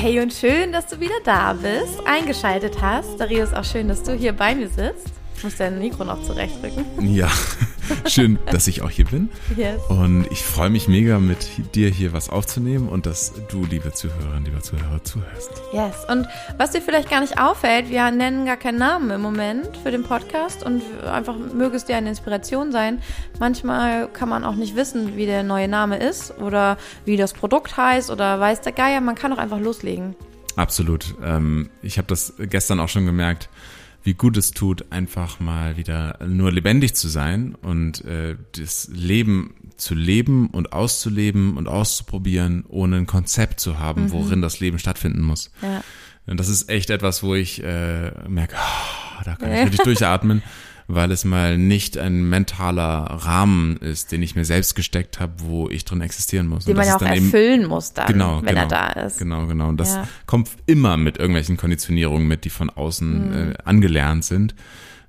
Hey und schön, dass du wieder da bist, eingeschaltet hast. Dario ist auch schön, dass du hier bei mir sitzt. Ich muss dein Mikro noch zurechtrücken. Ja, schön, dass ich auch hier bin. Yes. Und ich freue mich mega, mit dir hier was aufzunehmen und dass du, liebe Zuhörerinnen, lieber Zuhörer, zuhörst. Yes. Und was dir vielleicht gar nicht auffällt, wir nennen gar keinen Namen im Moment für den Podcast und einfach möge es dir eine Inspiration sein. Manchmal kann man auch nicht wissen, wie der neue Name ist oder wie das Produkt heißt oder weiß der Geier. Man kann auch einfach loslegen. Absolut. Ähm, ich habe das gestern auch schon gemerkt wie gut es tut, einfach mal wieder nur lebendig zu sein und äh, das Leben zu leben und auszuleben und auszuprobieren, ohne ein Konzept zu haben, mhm. worin das Leben stattfinden muss. Ja. Und das ist echt etwas, wo ich äh, merke, oh, da kann ich wirklich durchatmen weil es mal nicht ein mentaler Rahmen ist, den ich mir selbst gesteckt habe, wo ich drin existieren muss. Den man ja auch erfüllen eben, muss dann, genau, wenn genau, er da ist. Genau, genau. Und das ja. kommt immer mit irgendwelchen Konditionierungen mit, die von außen mhm. äh, angelernt sind,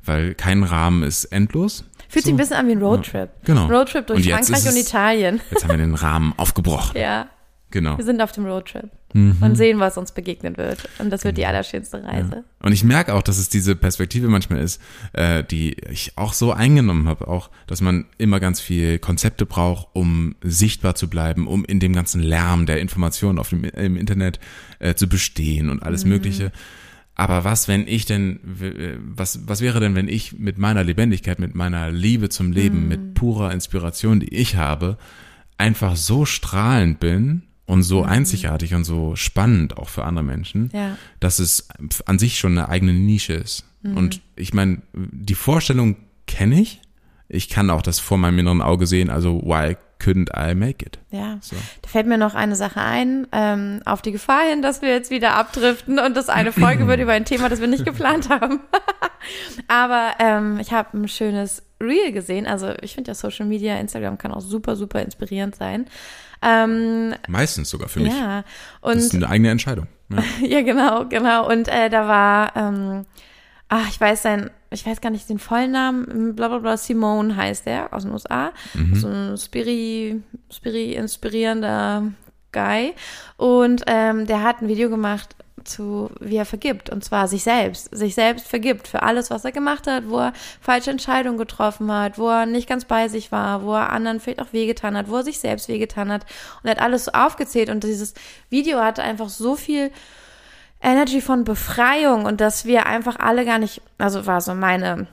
weil kein Rahmen ist endlos. Fühlt so. sich ein bisschen an wie ein Roadtrip. Ja, genau. Roadtrip durch und Frankreich und Italien. Jetzt haben wir den Rahmen aufgebrochen. Ja. Genau. Wir sind auf dem Roadtrip mhm. und sehen, was uns begegnen wird. Und das wird die allerschönste Reise. Ja. Und ich merke auch, dass es diese Perspektive manchmal ist, äh, die ich auch so eingenommen habe, auch, dass man immer ganz viel Konzepte braucht, um sichtbar zu bleiben, um in dem ganzen Lärm der Informationen auf dem im Internet äh, zu bestehen und alles mhm. Mögliche. Aber was, wenn ich denn, was, was wäre denn, wenn ich mit meiner Lebendigkeit, mit meiner Liebe zum Leben, mhm. mit purer Inspiration, die ich habe, einfach so strahlend bin, und so mhm. einzigartig und so spannend auch für andere Menschen, ja. dass es an sich schon eine eigene Nische ist. Mhm. Und ich meine, die Vorstellung kenne ich. Ich kann auch das vor meinem inneren Auge sehen, also why couldn't I make it? Ja, so. da fällt mir noch eine Sache ein, ähm, auf die Gefahr hin, dass wir jetzt wieder abdriften und das eine Folge wird über ein Thema, das wir nicht geplant haben. Aber ähm, ich habe ein schönes Reel gesehen, also ich finde ja Social Media, Instagram kann auch super, super inspirierend sein. Ähm, Meistens sogar für mich. Ja. Und, das ist eine eigene Entscheidung. Ja, ja genau, genau. Und äh, da war, ähm, ach, ich weiß sein, ich weiß gar nicht den vollen Namen, bla bla bla, Simone heißt der, aus den USA. Mhm. So ein Spiri, Spiri inspirierender Guy. Und ähm, der hat ein Video gemacht zu, wie er vergibt. Und zwar sich selbst. Sich selbst vergibt für alles, was er gemacht hat, wo er falsche Entscheidungen getroffen hat, wo er nicht ganz bei sich war, wo er anderen vielleicht auch wehgetan hat, wo er sich selbst wehgetan hat. Und er hat alles so aufgezählt. Und dieses Video hatte einfach so viel Energy von Befreiung und dass wir einfach alle gar nicht, also war so meine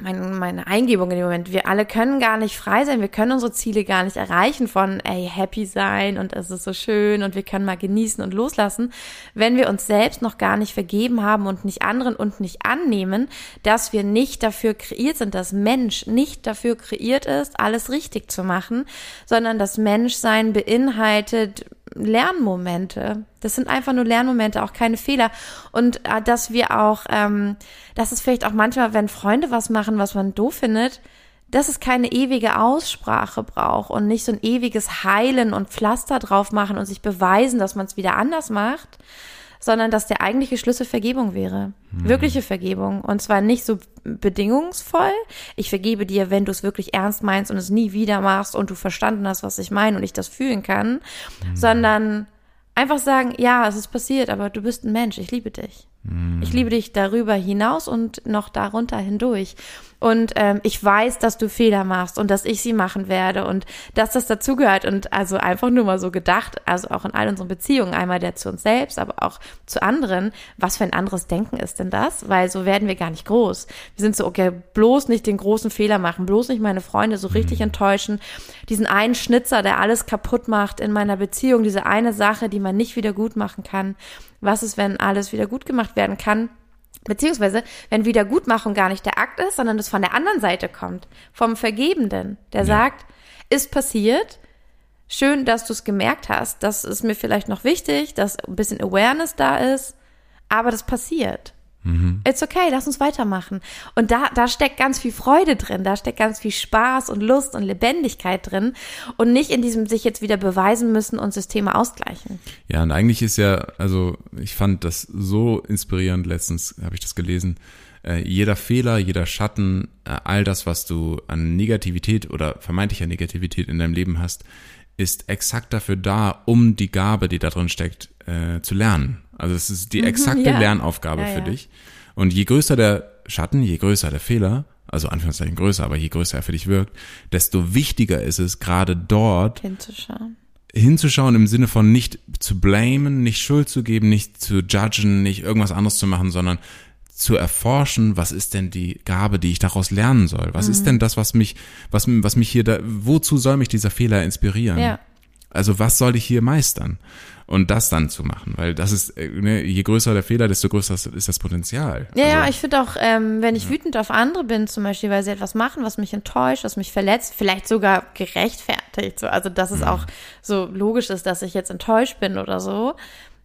mein, meine Eingebung in dem Moment. Wir alle können gar nicht frei sein. Wir können unsere Ziele gar nicht erreichen von, ey, happy sein und es ist so schön und wir können mal genießen und loslassen, wenn wir uns selbst noch gar nicht vergeben haben und nicht anderen und nicht annehmen, dass wir nicht dafür kreiert sind, dass Mensch nicht dafür kreiert ist, alles richtig zu machen, sondern dass Menschsein beinhaltet, Lernmomente. Das sind einfach nur Lernmomente, auch keine Fehler. Und äh, dass wir auch, ähm, dass es vielleicht auch manchmal, wenn Freunde was machen, was man doof findet, dass es keine ewige Aussprache braucht und nicht so ein ewiges Heilen und Pflaster drauf machen und sich beweisen, dass man es wieder anders macht, sondern dass der eigentliche Schlüssel Vergebung wäre. Mhm. Wirkliche Vergebung. Und zwar nicht so bedingungsvoll. Ich vergebe dir, wenn du es wirklich ernst meinst und es nie wieder machst und du verstanden hast, was ich meine und ich das fühlen kann, mhm. sondern einfach sagen, ja, es ist passiert, aber du bist ein Mensch, ich liebe dich. Mhm. Ich liebe dich darüber hinaus und noch darunter hindurch. Und ähm, ich weiß, dass du Fehler machst und dass ich sie machen werde und dass das dazugehört. Und also einfach nur mal so gedacht, also auch in all unseren Beziehungen, einmal der zu uns selbst, aber auch zu anderen, was für ein anderes Denken ist denn das? Weil so werden wir gar nicht groß. Wir sind so, okay, bloß nicht den großen Fehler machen, bloß nicht meine Freunde so richtig mhm. enttäuschen. Diesen einen Schnitzer, der alles kaputt macht in meiner Beziehung, diese eine Sache, die man nicht wieder gut machen kann. Was ist, wenn alles wieder gut gemacht werden kann? Beziehungsweise, wenn Wiedergutmachung gar nicht der Akt ist, sondern es von der anderen Seite kommt, vom Vergebenden, der ja. sagt, ist passiert, schön, dass du es gemerkt hast, das ist mir vielleicht noch wichtig, dass ein bisschen Awareness da ist, aber das passiert. Mhm. It's okay, lass uns weitermachen. Und da, da steckt ganz viel Freude drin, da steckt ganz viel Spaß und Lust und Lebendigkeit drin und nicht in diesem sich jetzt wieder beweisen müssen und Systeme ausgleichen. Ja, und eigentlich ist ja, also ich fand das so inspirierend, letztens habe ich das gelesen, äh, jeder Fehler, jeder Schatten, äh, all das, was du an Negativität oder vermeintlicher Negativität in deinem Leben hast, ist exakt dafür da, um die Gabe, die da drin steckt, äh, zu lernen. Also es ist die Mhm, exakte ja. Lernaufgabe Ja, für ja. dich. Und je größer der Schatten, je größer der Fehler, also Anführungszeichen größer, aber je größer er für dich wirkt, desto wichtiger ist es, gerade dort Hinzuschauen. hinzuschauen im Sinne von nicht zu blamen, nicht Schuld zu geben, nicht zu judgen, nicht irgendwas anderes zu machen, sondern zu erforschen, was ist denn die Gabe, die ich daraus lernen soll? Was Mhm. ist denn das, was mich, was, was mich hier da, wozu soll mich dieser Fehler inspirieren? Ja. Also was soll ich hier meistern? Und das dann zu machen, weil das ist, äh, ne, je größer der Fehler, desto größer ist das Potenzial. Ja, ja, also, ich finde auch, ähm, wenn ich wütend auf andere bin, zum Beispiel, weil sie etwas machen, was mich enttäuscht, was mich verletzt, vielleicht sogar gerechtfertigt, so, also dass es Mhm. auch so logisch ist, dass ich jetzt enttäuscht bin oder so,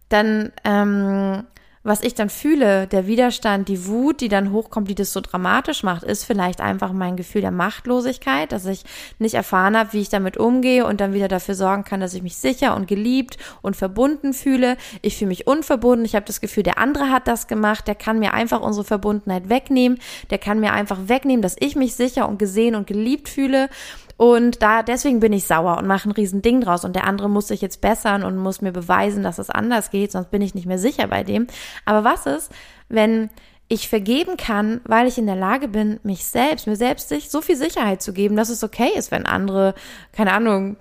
dann, ähm, was ich dann fühle, der Widerstand, die Wut, die dann hochkommt, die das so dramatisch macht, ist vielleicht einfach mein Gefühl der Machtlosigkeit, dass ich nicht erfahren habe, wie ich damit umgehe und dann wieder dafür sorgen kann, dass ich mich sicher und geliebt und verbunden fühle. Ich fühle mich unverbunden. Ich habe das Gefühl, der andere hat das gemacht. Der kann mir einfach unsere Verbundenheit wegnehmen. Der kann mir einfach wegnehmen, dass ich mich sicher und gesehen und geliebt fühle. Und da, deswegen bin ich sauer und mache ein riesen Ding draus. Und der andere muss sich jetzt bessern und muss mir beweisen, dass es anders geht, sonst bin ich nicht mehr sicher bei dem. Aber was ist, wenn ich vergeben kann, weil ich in der Lage bin, mich selbst, mir selbst sich so viel Sicherheit zu geben, dass es okay ist, wenn andere, keine Ahnung,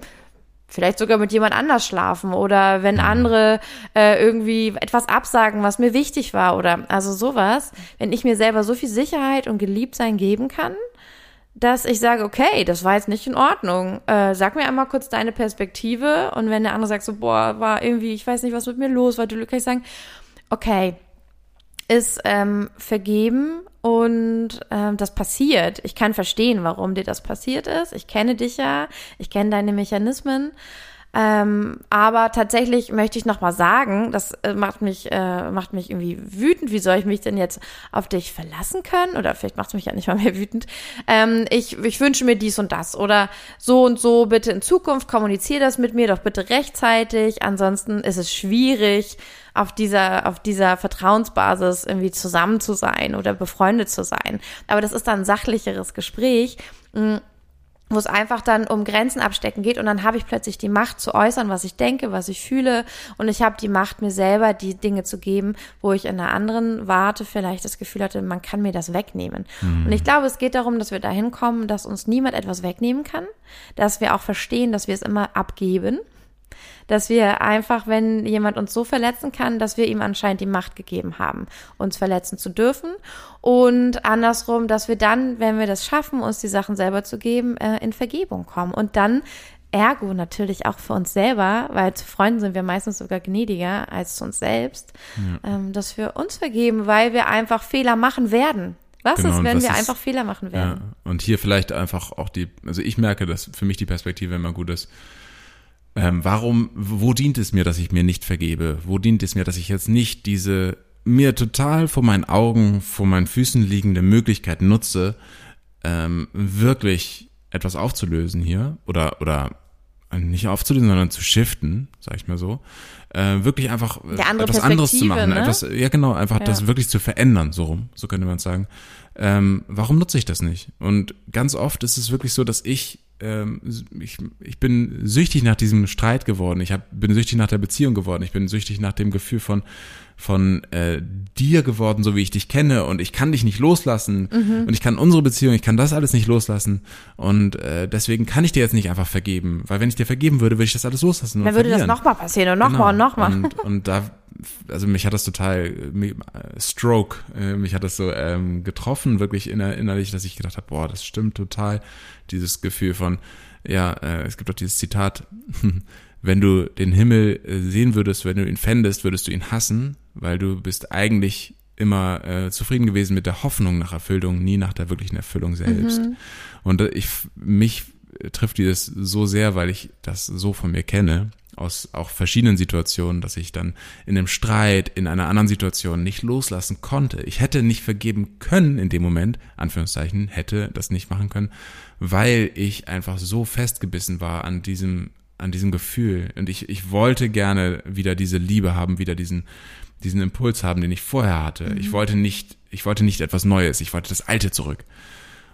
vielleicht sogar mit jemand anders schlafen oder wenn andere äh, irgendwie etwas absagen, was mir wichtig war oder also sowas, wenn ich mir selber so viel Sicherheit und Geliebtsein geben kann, dass ich sage, okay, das war jetzt nicht in Ordnung. Äh, sag mir einmal kurz deine Perspektive und wenn der andere sagt so, boah, war irgendwie, ich weiß nicht, was mit mir los war, du kann ich sagen, okay, ist ähm, vergeben und ähm, das passiert. Ich kann verstehen, warum dir das passiert ist. Ich kenne dich ja, ich kenne deine Mechanismen. Ähm, aber tatsächlich möchte ich noch mal sagen, das äh, macht mich äh, macht mich irgendwie wütend. Wie soll ich mich denn jetzt auf dich verlassen können? Oder vielleicht macht es mich ja nicht mal mehr wütend. Ähm, ich, ich wünsche mir dies und das oder so und so. Bitte in Zukunft kommuniziere das mit mir doch bitte rechtzeitig. Ansonsten ist es schwierig auf dieser, auf dieser Vertrauensbasis irgendwie zusammen zu sein oder befreundet zu sein. Aber das ist dann ein sachlicheres Gespräch, mh, wo es einfach dann um Grenzen abstecken geht und dann habe ich plötzlich die Macht zu äußern, was ich denke, was ich fühle. Und ich habe die Macht, mir selber die Dinge zu geben, wo ich in einer anderen Warte vielleicht das Gefühl hatte, man kann mir das wegnehmen. Und ich glaube, es geht darum, dass wir dahin kommen, dass uns niemand etwas wegnehmen kann, dass wir auch verstehen, dass wir es immer abgeben dass wir einfach, wenn jemand uns so verletzen kann, dass wir ihm anscheinend die Macht gegeben haben, uns verletzen zu dürfen. Und andersrum, dass wir dann, wenn wir das schaffen, uns die Sachen selber zu geben, äh, in Vergebung kommen. Und dann Ergo natürlich auch für uns selber, weil zu Freunden sind wir meistens sogar gnädiger als zu uns selbst, ähm, dass wir uns vergeben, weil wir einfach Fehler machen werden. Was Genau, ist, wenn wir ist- einfach Fehler machen Ja, werden? und hier vielleicht einfach auch die, also ich merke, dass für mich die Perspektive immer gut ist. Ähm, warum, wo dient es mir, dass ich mir nicht vergebe? Wo dient es mir, dass ich jetzt nicht diese mir total vor meinen Augen, vor meinen Füßen liegende Möglichkeit nutze, ähm, wirklich etwas aufzulösen hier oder oder nicht aufzulösen, sondern zu shiften, sag ich mal so, äh, wirklich einfach äh, Der andere etwas anderes zu machen, ne? etwas, ja genau, einfach Ja. das wirklich zu verändern, so rum, so könnte man sagen. Ähm, warum nutze ich das nicht? Und ganz oft ist es wirklich so, dass ich ähm, ich, ich bin süchtig nach diesem Streit geworden. Ich hab, bin süchtig nach der Beziehung geworden. Ich bin süchtig nach dem Gefühl von von äh, dir geworden, so wie ich dich kenne und ich kann dich nicht loslassen Mhm. und ich kann unsere Beziehung, ich kann das alles nicht loslassen und äh, deswegen kann ich dir jetzt nicht einfach vergeben, weil wenn ich dir vergeben würde, würde ich das alles loslassen. und Dann würde das verlieren. nochmal passieren und nochmal und nochmal. Genau. Und, und da, also mich hat das total, äh, äh, Stroke, äh, mich hat das so ähm, getroffen, wirklich inner, innerlich, dass ich gedacht habe, boah, das stimmt total. Dieses Gefühl von, ja, äh, es gibt doch dieses Zitat, wenn du den Himmel sehen würdest, wenn du ihn fändest, würdest du ihn hassen, weil du bist eigentlich immer äh, zufrieden gewesen mit der Hoffnung nach Erfüllung, nie nach der wirklichen Erfüllung selbst. Und äh, ich mich trifft dieses so sehr, weil ich das so von mir kenne, aus auch verschiedenen Situationen, dass ich dann in einem Streit, in einer anderen Situation nicht loslassen konnte. Ich hätte nicht vergeben können in dem Moment, Anführungszeichen, hätte das nicht machen können, weil ich einfach so festgebissen war an diesem, an diesem Gefühl. Und ich, ich wollte gerne wieder diese Liebe haben, wieder diesen, diesen Impuls haben, den ich vorher hatte. Ich wollte nicht, ich wollte nicht etwas Neues, ich wollte das Alte zurück.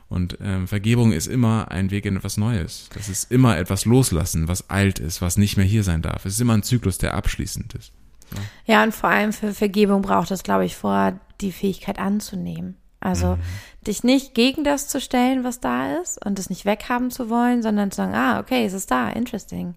Und ähm, Vergebung ist immer ein Weg in etwas Neues. Das ist immer etwas loslassen, was alt ist, was nicht mehr hier sein darf. Es ist immer ein Zyklus, der abschließend ist. Ja, und vor allem für Vergebung braucht es, glaube ich, vor die Fähigkeit anzunehmen. Also mhm. dich nicht gegen das zu stellen, was da ist und es nicht weghaben zu wollen, sondern zu sagen, ah, okay, es ist da, interesting.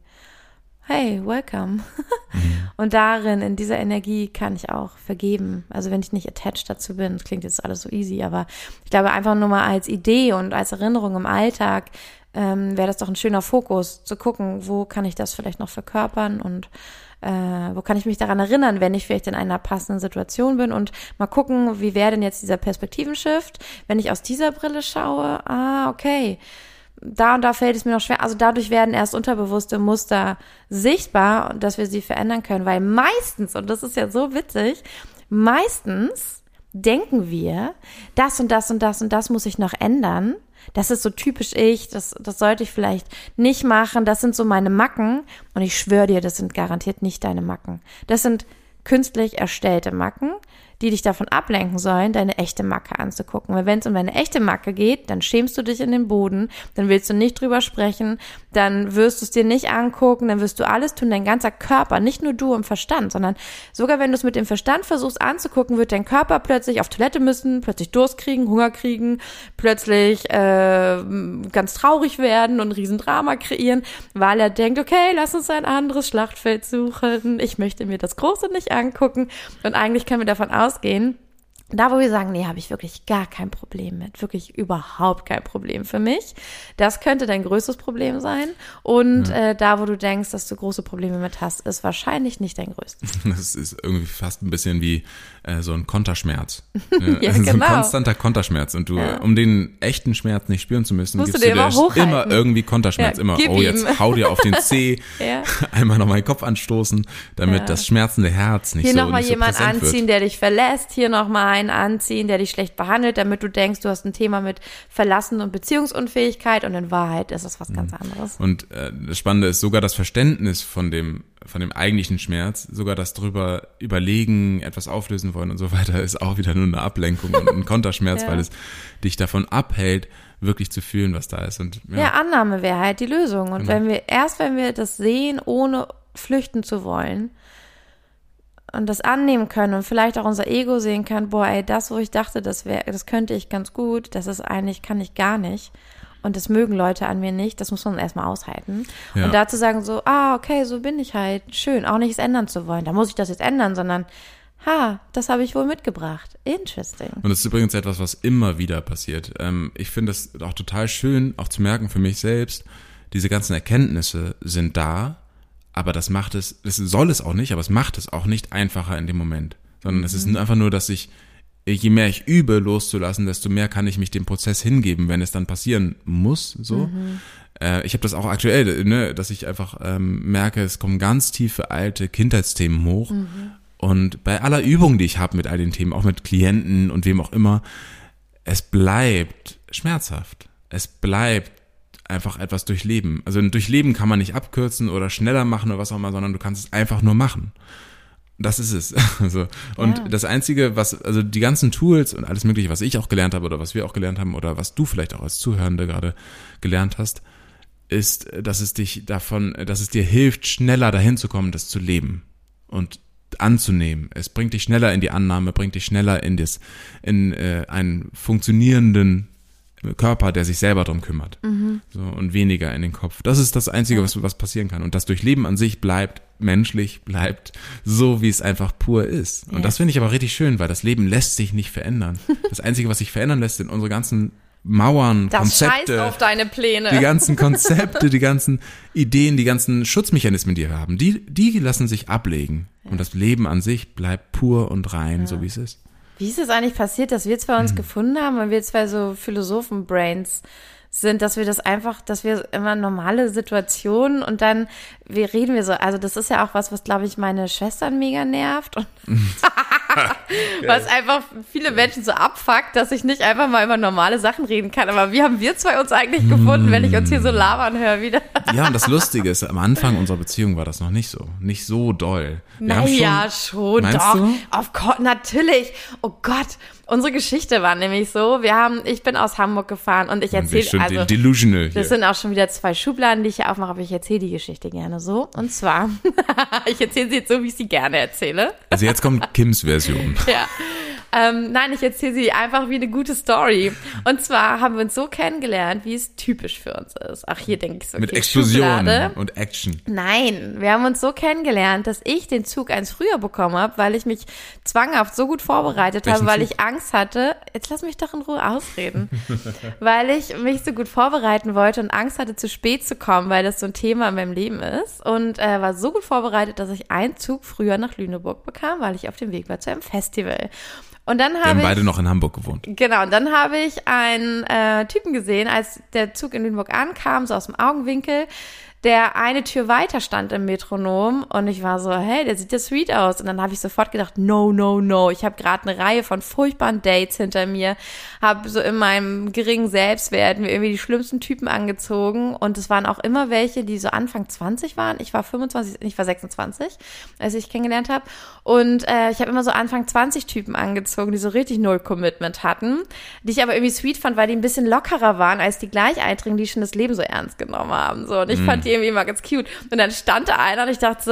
Hey, welcome. Mhm. Und darin, in dieser Energie kann ich auch vergeben. Also wenn ich nicht attached dazu bin, das klingt jetzt alles so easy, aber ich glaube einfach nur mal als Idee und als Erinnerung im Alltag ähm, wäre das doch ein schöner Fokus, zu gucken, wo kann ich das vielleicht noch verkörpern und äh, wo kann ich mich daran erinnern, wenn ich vielleicht in einer passenden Situation bin und mal gucken, wie wäre denn jetzt dieser Perspektivenshift, wenn ich aus dieser Brille schaue, ah, okay, da und da fällt es mir noch schwer. Also dadurch werden erst unterbewusste Muster sichtbar und dass wir sie verändern können, weil meistens, und das ist ja so witzig, meistens denken wir, das und das und das und das muss ich noch ändern das ist so typisch ich, das, das sollte ich vielleicht nicht machen, das sind so meine Macken und ich schwöre dir, das sind garantiert nicht deine Macken. Das sind künstlich erstellte Macken, die dich davon ablenken sollen, deine echte Macke anzugucken. Weil wenn es um deine echte Macke geht, dann schämst du dich in den Boden, dann willst du nicht drüber sprechen, dann wirst du es dir nicht angucken, dann wirst du alles tun, dein ganzer Körper, nicht nur du im Verstand, sondern sogar wenn du es mit dem Verstand versuchst anzugucken, wird dein Körper plötzlich auf Toilette müssen, plötzlich Durst kriegen, Hunger kriegen, plötzlich äh, ganz traurig werden und ein Riesendrama kreieren, weil er denkt, okay, lass uns ein anderes Schlachtfeld suchen, ich möchte mir das Große nicht angucken und eigentlich können wir davon aus, ausgehen, da, wo wir sagen, nee, habe ich wirklich gar kein Problem mit, wirklich überhaupt kein Problem für mich. Das könnte dein größtes Problem sein. Und ja. äh, da, wo du denkst, dass du große Probleme mit hast, ist wahrscheinlich nicht dein größtes. Das ist irgendwie fast ein bisschen wie äh, so ein Konterschmerz. ja, ja, so genau. ein konstanter Konterschmerz. Und du, ja. um den echten Schmerz nicht spüren zu müssen, Musst gibst du dir immer, immer irgendwie Konterschmerz. immer, oh, jetzt hau dir auf den Zeh, einmal nochmal den Kopf anstoßen, damit das schmerzende Herz nicht Hier so Hier nochmal jemand anziehen, wird. der dich verlässt. Hier nochmal einen anziehen, der dich schlecht behandelt, damit du denkst, du hast ein Thema mit Verlassen und Beziehungsunfähigkeit und in Wahrheit ist es was ganz mhm. anderes. Und äh, das Spannende ist sogar das Verständnis von dem von dem eigentlichen Schmerz, sogar das drüber überlegen, etwas auflösen wollen und so weiter, ist auch wieder nur eine Ablenkung und ein Konterschmerz, ja. weil es dich davon abhält, wirklich zu fühlen, was da ist. Und, ja. ja Annahme wäre halt die Lösung. Und genau. wenn wir, erst wenn wir das sehen, ohne flüchten zu wollen, und das annehmen können und vielleicht auch unser Ego sehen kann, boah, ey, das, wo ich dachte, das wäre, das könnte ich ganz gut, das ist eigentlich, kann ich gar nicht. Und das mögen Leute an mir nicht, das muss man erstmal aushalten. Ja. Und dazu sagen so, ah, okay, so bin ich halt, schön, auch nichts ändern zu wollen. Da muss ich das jetzt ändern, sondern, ha, das habe ich wohl mitgebracht. Interesting. Und das ist übrigens etwas, was immer wieder passiert. Ähm, ich finde es auch total schön, auch zu merken für mich selbst, diese ganzen Erkenntnisse sind da, aber das macht es, das soll es auch nicht, aber es macht es auch nicht einfacher in dem Moment. Sondern mhm. es ist mhm. einfach nur, dass ich, je mehr ich übe, loszulassen, desto mehr kann ich mich dem Prozess hingeben, wenn es dann passieren muss. So. Mhm. Äh, ich habe das auch aktuell, ne, dass ich einfach ähm, merke, es kommen ganz tiefe alte Kindheitsthemen hoch. Mhm. Und bei aller Übung, die ich habe mit all den Themen, auch mit Klienten und wem auch immer, es bleibt schmerzhaft. Es bleibt einfach etwas durchleben. Also ein Durchleben kann man nicht abkürzen oder schneller machen oder was auch immer, sondern du kannst es einfach nur machen. Das ist es. Also, und ja. das Einzige, was, also die ganzen Tools und alles Mögliche, was ich auch gelernt habe oder was wir auch gelernt haben oder was du vielleicht auch als Zuhörende gerade gelernt hast, ist, dass es dich davon, dass es dir hilft, schneller dahin zu kommen, das zu leben und anzunehmen. Es bringt dich schneller in die Annahme, bringt dich schneller in das, in äh, einen funktionierenden Körper, der sich selber drum kümmert. Mhm. So, und weniger in den Kopf. Das ist das Einzige, was, was passieren kann. Und das Durchleben an sich bleibt menschlich, bleibt so, wie es einfach pur ist. Und ja. das finde ich aber richtig schön, weil das Leben lässt sich nicht verändern. Das Einzige, was sich verändern lässt, sind unsere ganzen Mauern, das Konzepte. auf deine Pläne. Die ganzen Konzepte, die ganzen Ideen, die ganzen Schutzmechanismen, die wir haben, die, die lassen sich ablegen. Ja. Und das Leben an sich bleibt pur und rein, ja. so wie es ist. Wie ist es eigentlich passiert, dass wir zwei uns mhm. gefunden haben, weil wir zwei so Philosophen-Brains sind, dass wir das einfach, dass wir immer normale Situationen und dann wir reden wir so, also das ist ja auch was, was glaube ich meine Schwestern mega nervt und Was einfach viele Menschen so abfuckt, dass ich nicht einfach mal über normale Sachen reden kann. Aber wie haben wir zwei uns eigentlich gefunden, wenn ich uns hier so labern höre wieder? Ja, und das Lustige ist, am Anfang unserer Beziehung war das noch nicht so. Nicht so doll. Wir naja, schon, Meinst doch. du? Auf Gott, natürlich. Oh Gott. Unsere Geschichte war nämlich so, wir haben, ich bin aus Hamburg gefahren und ich erzähle, also, delusional hier. das sind auch schon wieder zwei Schubladen, die ich hier aufmache, aber ich erzähle die Geschichte gerne so. Und zwar, ich erzähle sie jetzt so, wie ich sie gerne erzähle. Also jetzt kommt Kims Version. Ja. Ähm, nein, ich erzähle sie einfach wie eine gute Story. Und zwar haben wir uns so kennengelernt, wie es typisch für uns ist. Ach, hier denke ich so. Mit okay, Explosionen Schublade. und Action. Nein, wir haben uns so kennengelernt, dass ich den Zug eins früher bekommen habe, weil ich mich zwanghaft so gut vorbereitet Welchen habe, weil Zug? ich Angst hatte. Jetzt lass mich doch in Ruhe ausreden. weil ich mich so gut vorbereiten wollte und Angst hatte, zu spät zu kommen, weil das so ein Thema in meinem Leben ist. Und äh, war so gut vorbereitet, dass ich einen Zug früher nach Lüneburg bekam, weil ich auf dem Weg war zu einem Festival. Und dann Wir habe haben ich beide noch in Hamburg gewohnt. Genau, und dann habe ich einen äh, Typen gesehen, als der Zug in Lüneburg ankam, so aus dem Augenwinkel, der eine Tür weiter stand im Metronom und ich war so, hey, der sieht ja sweet aus. Und dann habe ich sofort gedacht, no, no, no. Ich habe gerade eine Reihe von furchtbaren Dates hinter mir, habe so in meinem geringen Selbstwert mir irgendwie die schlimmsten Typen angezogen und es waren auch immer welche, die so Anfang 20 waren. Ich war 25, ich war 26, als ich kennengelernt habe und äh, ich habe immer so Anfang 20 Typen angezogen, die so richtig null Commitment hatten, die ich aber irgendwie sweet fand, weil die ein bisschen lockerer waren als die Gleichaltrigen, die schon das Leben so ernst genommen haben. So und ich fand die irgendwie immer ganz cute. Und dann stand da einer und ich dachte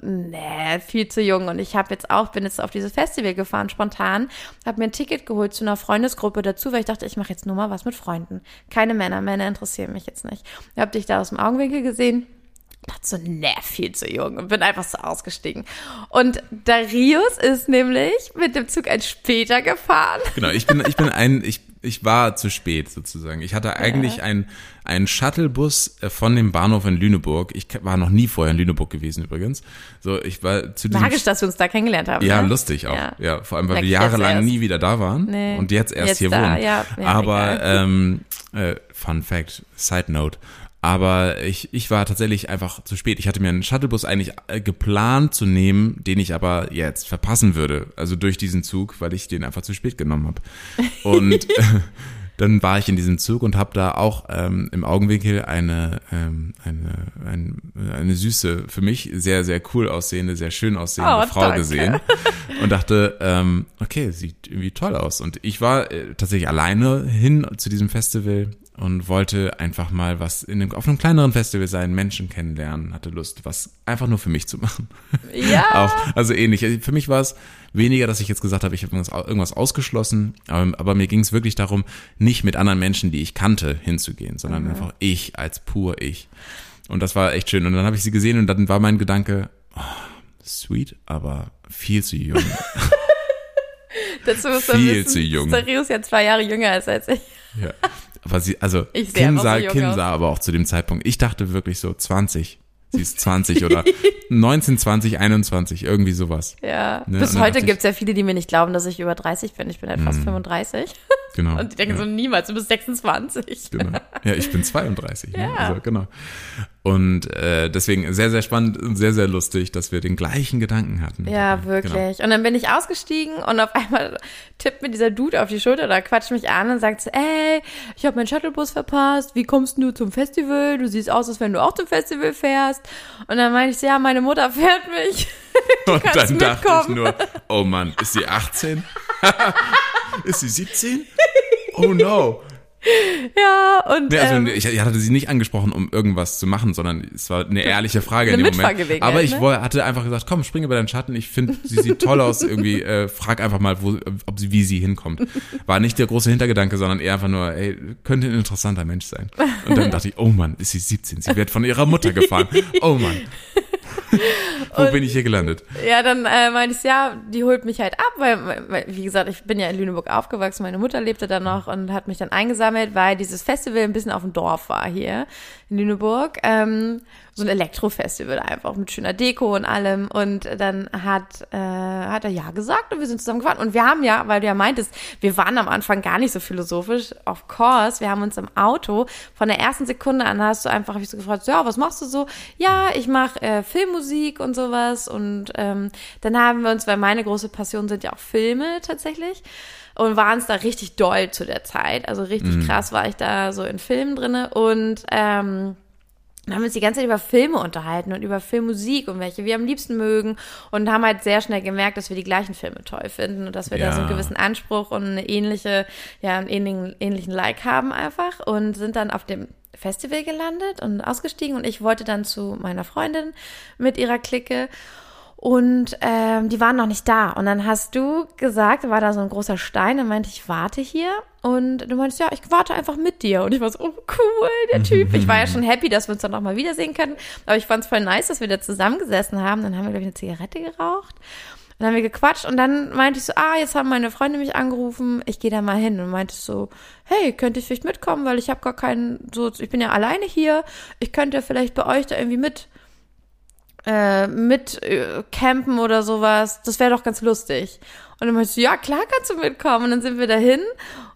so, nee, viel zu jung. Und ich habe jetzt auch, bin jetzt auf dieses Festival gefahren, spontan, habe mir ein Ticket geholt zu einer Freundesgruppe dazu, weil ich dachte, ich mache jetzt nur mal was mit Freunden. Keine Männer, Männer interessieren mich jetzt nicht. Ich habe dich da aus dem Augenwinkel gesehen dachte so, ne, viel zu jung und bin einfach so ausgestiegen. Und Darius ist nämlich mit dem Zug ein später gefahren. Genau, ich bin, ich bin ein, ich, ich war zu spät sozusagen. Ich hatte eigentlich einen, einen Shuttlebus äh, von dem Bahnhof in Lüneburg. Ich war noch nie vorher in Lüneburg gewesen übrigens. So, ich war zu diesem Magisch, dass wir uns da kennengelernt haben. Ja, ne? lustig auch. Ja. Ja, vor allem, weil Merk wir jahrelang nie wieder da waren Nee. und jetzt erst Jetzt hier da, wohnen. ja, ja, Aber ähm, äh, Fun Fact, Side Note. Aber ich, ich war tatsächlich einfach zu spät. Ich hatte mir einen Shuttlebus eigentlich äh, geplant zu nehmen, den ich aber jetzt verpassen würde. Also durch diesen Zug, weil ich den einfach zu spät genommen habe. Und äh, dann war ich in diesem Zug und habe da auch ähm, im Augenwinkel eine, ähm, eine, ein, eine süße, für mich sehr, sehr cool aussehende, sehr schön aussehende Oh, Frau danke. gesehen und dachte, ähm, okay, sieht irgendwie toll aus. Und ich war äh, tatsächlich alleine hin zu diesem Festival und wollte einfach mal was in einem, auf einem kleineren Festival sein, Menschen kennenlernen, hatte Lust, was einfach nur für mich zu machen. Ja. Auch, also ähnlich. Für mich war es weniger, dass ich jetzt gesagt habe, ich habe irgendwas, ausgeschlossen, aber, aber mir ging es wirklich darum, nicht mit anderen Menschen, die ich kannte, hinzugehen, sondern Mhm. einfach ich als pur ich. Und das war echt schön. Und dann habe ich sie gesehen und dann war mein Gedanke, oh, sweet, aber viel zu jung. Dazu man viel wissen, zu jung. Darius ist ja zwei Jahre jünger ist als ich. Ja. Aber sie, also Kim sah, so Kim sah aber auch zu dem Zeitpunkt, ich dachte wirklich so 20. Sie ist 20 oder 19, 20, 21, irgendwie sowas. Ja. Ne, Bis heute ich- gibt's ja viele, die mir nicht glauben, dass ich über 30 bin. Ich bin halt fast 35. Genau. Und die denken ja. so, niemals, du bist 26. Genau. Ja, ich bin 32. Ne? Ja. Also, genau. Und äh, deswegen sehr, sehr spannend und sehr, sehr lustig, dass wir den gleichen Gedanken hatten. Ja, wirklich. Genau. Und dann bin ich ausgestiegen und auf einmal tippt mir dieser Dude auf die Schulter oder quatscht mich an und sagt so, ey, ich habe meinen Shuttlebus verpasst, wie kommst du zum Festival? Du siehst aus, als wenn du auch zum Festival fährst. Und dann meinte ich so, ja, meine Mutter fährt mich. Und kannst dann dachte ich mitkommen. nur, oh Mann, ist sie 18? ist sie 17? Oh no. Ja, und Nee, also ähm, ich, ich hatte sie nicht angesprochen, um irgendwas zu machen, sondern es war eine ehrliche Frage Eine in dem Moment. Aber ich ne? hatte einfach gesagt, komm, spring über deinen Schatten. Ich finde, sie sieht toll aus. Irgendwie äh, frag einfach mal, wo, ob sie, wie sie hinkommt. War nicht der große Hintergedanke, sondern eher einfach nur, ey, könnte ein interessanter Mensch sein. Und dann dachte ich, oh Mann, ist sie 17. Sie wird von ihrer Mutter gefahren. Oh Mann. Wo bin ich hier gelandet? ja, dann äh, meinte ich, ja, die holt mich halt ab, weil, weil, wie gesagt, ich bin ja in Lüneburg aufgewachsen, meine Mutter lebte da noch und hat mich dann eingesammelt, weil dieses Festival ein bisschen auf dem Dorf war hier in Lüneburg. Ähm, so ein Elektrofestival einfach mit schöner Deko und allem. Und dann hat, äh, hat er ja gesagt und wir sind zusammen gefahren. Und wir haben ja, weil du ja meintest, wir waren am Anfang gar nicht so philosophisch, of course. Wir haben uns im Auto von der ersten Sekunde an hast du einfach, habe ich so gefragt, ja, was machst du so? Ja, ich mache äh, Filmmusik und sowas. Und ähm, dann haben wir uns, weil meine große Passion sind ja auch Filme tatsächlich und waren es da richtig doll zu der Zeit. Also richtig mhm. krass war ich da so in Filmen drinne und ähm, dann haben uns die ganze Zeit über Filme unterhalten und über Filmmusik und welche wir am liebsten mögen und haben halt sehr schnell gemerkt, dass wir die gleichen Filme toll finden und dass wir ja. da so einen gewissen Anspruch und eine ähnliche, ja, einen ähnlichen, ähnlichen Like haben einfach und sind dann auf dem Festival gelandet und ausgestiegen und ich wollte dann zu meiner Freundin mit ihrer Clique und ähm, die waren noch nicht da. Und dann hast du gesagt, war da so ein großer Stein, und meinte ich, warte hier. Und du meintest, ja, ich warte einfach mit dir. Und ich war so, oh, cool, der Typ. Ich war ja schon happy, dass wir uns dann nochmal wiedersehen können. Aber ich fand es voll nice, dass wir da zusammengesessen haben. Dann haben wir, glaube ich, eine Zigarette geraucht. Und dann haben wir gequatscht und dann meinte ich so, ah, jetzt haben meine Freunde mich angerufen, ich gehe da mal hin. Und meinte so, hey, könnte ich vielleicht mitkommen, weil ich habe gar keinen, so, ich bin ja alleine hier, ich könnte vielleicht bei euch da irgendwie mit äh, mit äh, campen oder sowas. Das wäre doch ganz lustig. Und dann meinte ich, ja, klar kannst du mitkommen. Und dann sind wir dahin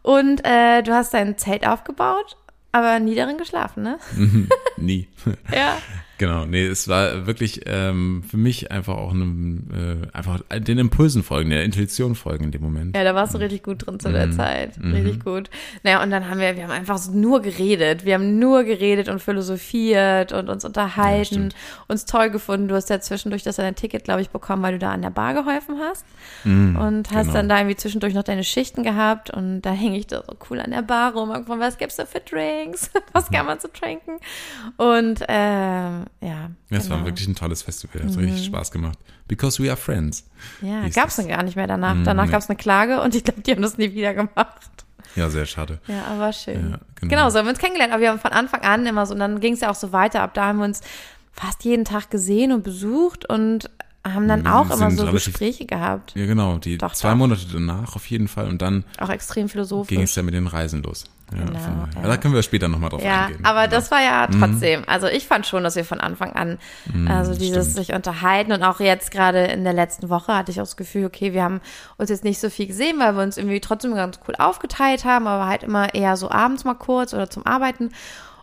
und äh, du hast dein Zelt aufgebaut, aber nie darin geschlafen, ne? nie. ja. Genau, nee, es war wirklich ähm, für mich einfach auch eine, äh, einfach den Impulsen folgen, der Intuition folgen in dem Moment. Ja, da warst du richtig gut drin zu der mhm. Zeit. Richtig mhm. gut. Naja, und dann haben wir, wir haben einfach so nur geredet. Wir haben nur geredet und philosophiert und uns unterhalten, ja, uns toll gefunden. Du hast ja zwischendurch das ein Ticket, glaube ich, bekommen, weil du da an der Bar geholfen hast. Mhm, und hast genau. dann da irgendwie zwischendurch noch deine Schichten gehabt und da hänge ich da so cool an der Bar rum. Irgendwann, was gibt's da für Drinks? was kann man so trinken? Und ähm, ja. Ja, es genau. war wirklich ein tolles Festival. Es hat mhm. richtig Spaß gemacht. Because we are friends. Ja, gab es dann gar nicht mehr danach. Mhm, danach nee. gab es eine Klage und ich glaube, die haben das nie wieder gemacht. Ja, sehr schade. Ja, aber schön. Ja, genau. genau, so haben wir uns kennengelernt. Aber wir haben von Anfang an immer so, und dann ging es ja auch so weiter. Ab da haben wir uns fast jeden Tag gesehen und besucht und haben dann auch immer so Gespräche gehabt. Ja, genau. Die doch, zwei doch. Monate danach auf jeden Fall und dann auch extrem philosophisch. Ging es ja mit den Reisen los. Ja, genau, ja. da können wir später nochmal drauf ja, eingehen. Aber das war ja mhm. trotzdem, also ich fand schon, dass wir von Anfang an, mhm, also dieses stimmt. sich unterhalten und auch jetzt gerade in der letzten Woche hatte ich auch das Gefühl, okay, wir haben uns jetzt nicht so viel gesehen, weil wir uns irgendwie trotzdem ganz cool aufgeteilt haben, aber halt immer eher so abends mal kurz oder zum Arbeiten.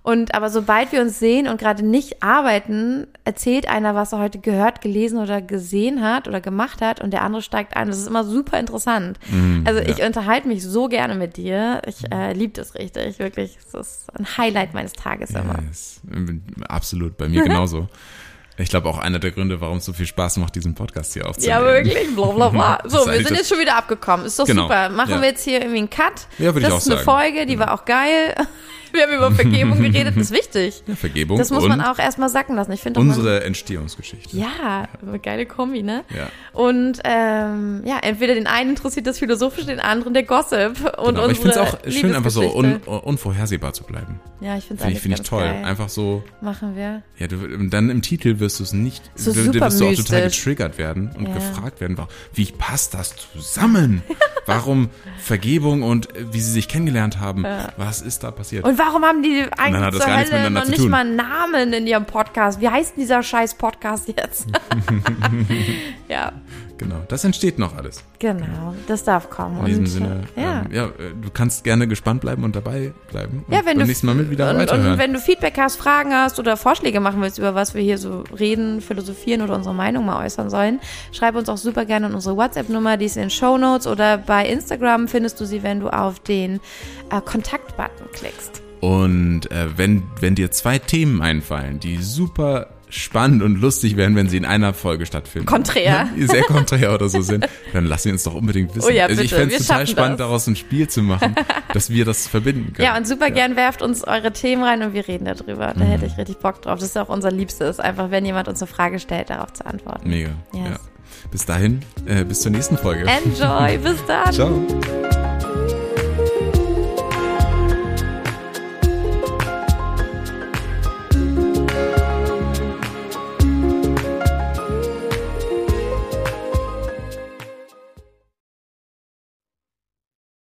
Und aber sobald wir uns sehen und gerade nicht arbeiten, erzählt einer, was er heute gehört, gelesen oder gesehen hat oder gemacht hat und der andere steigt ein. Das ist immer super interessant. Mm, also ich unterhalte mich so gerne mit dir. Ich äh, liebe das richtig, wirklich. Das ist ein Highlight meines Tages immer. Yes, absolut, bei mir genauso. Ich glaube auch einer der Gründe, warum es so viel Spaß macht, diesen Podcast hier aufzunehmen. Ja, wirklich, bla bla bla. So, wir sind jetzt schon wieder abgekommen. Ist doch genau. super. Machen ja. wir jetzt hier irgendwie einen Cut. Ja, würde ich auch sagen. Das ist eine Folge, die ja. war auch geil. Wir haben über Vergebung geredet, das ist wichtig. Ja, Vergebung. Das muss man auch erstmal sacken lassen. Ich finde Unsere man, Entstehungsgeschichte. Ja, eine geile Kombi, ne? Ja. Und ähm, ja, entweder den einen interessiert das Philosophische, den anderen der Gossip. Und genau, aber ich finde es auch schön, einfach so un, unvorhersehbar zu bleiben. Ja, ich finde es find ich toll. Geil. Einfach so. Machen wir. Ja, du, dann im Titel wirst du es nicht. So du, wirst du auch total getriggert werden und ja. gefragt werden, wie passt das zusammen? Warum Vergebung und wie sie sich kennengelernt haben? Ja. Was ist da passiert? Und warum haben die eigentlich zur Hölle noch nicht mal einen Namen in ihrem Podcast? Wie heißt dieser scheiß Podcast jetzt? ja. Genau, das entsteht noch alles. Genau, das darf kommen. In diesem und, Sinne, ja. Ähm, ja, du kannst gerne gespannt bleiben und dabei bleiben. Und ja, wenn beim du nächsten Mal mit wieder und, weiterhören. Und wenn du Feedback hast, Fragen hast oder Vorschläge machen willst, über was wir hier so reden, philosophieren oder unsere Meinung mal äußern sollen, schreib uns auch super gerne an unsere WhatsApp-Nummer, die ist in den Show Notes oder bei Instagram findest du sie, wenn du auf den äh, Kontakt-Button klickst. Und äh, wenn, wenn dir zwei Themen einfallen, die super spannend und lustig wären, wenn sie in einer Folge stattfinden. Konträr. Sehr konträr oder so sind, dann lass sie uns doch unbedingt wissen. Oh ja, also ich fände es total spannend, das. daraus ein Spiel zu machen, dass wir das verbinden können. Ja, und super ja. gern werft uns eure Themen rein und wir reden darüber. Da mhm. hätte ich richtig Bock drauf. Das ist auch unser Liebstes, einfach wenn jemand uns eine Frage stellt, darauf zu antworten. Mega. Yes. Ja. Bis dahin, äh, bis zur nächsten Folge. Enjoy, bis dann. Ciao.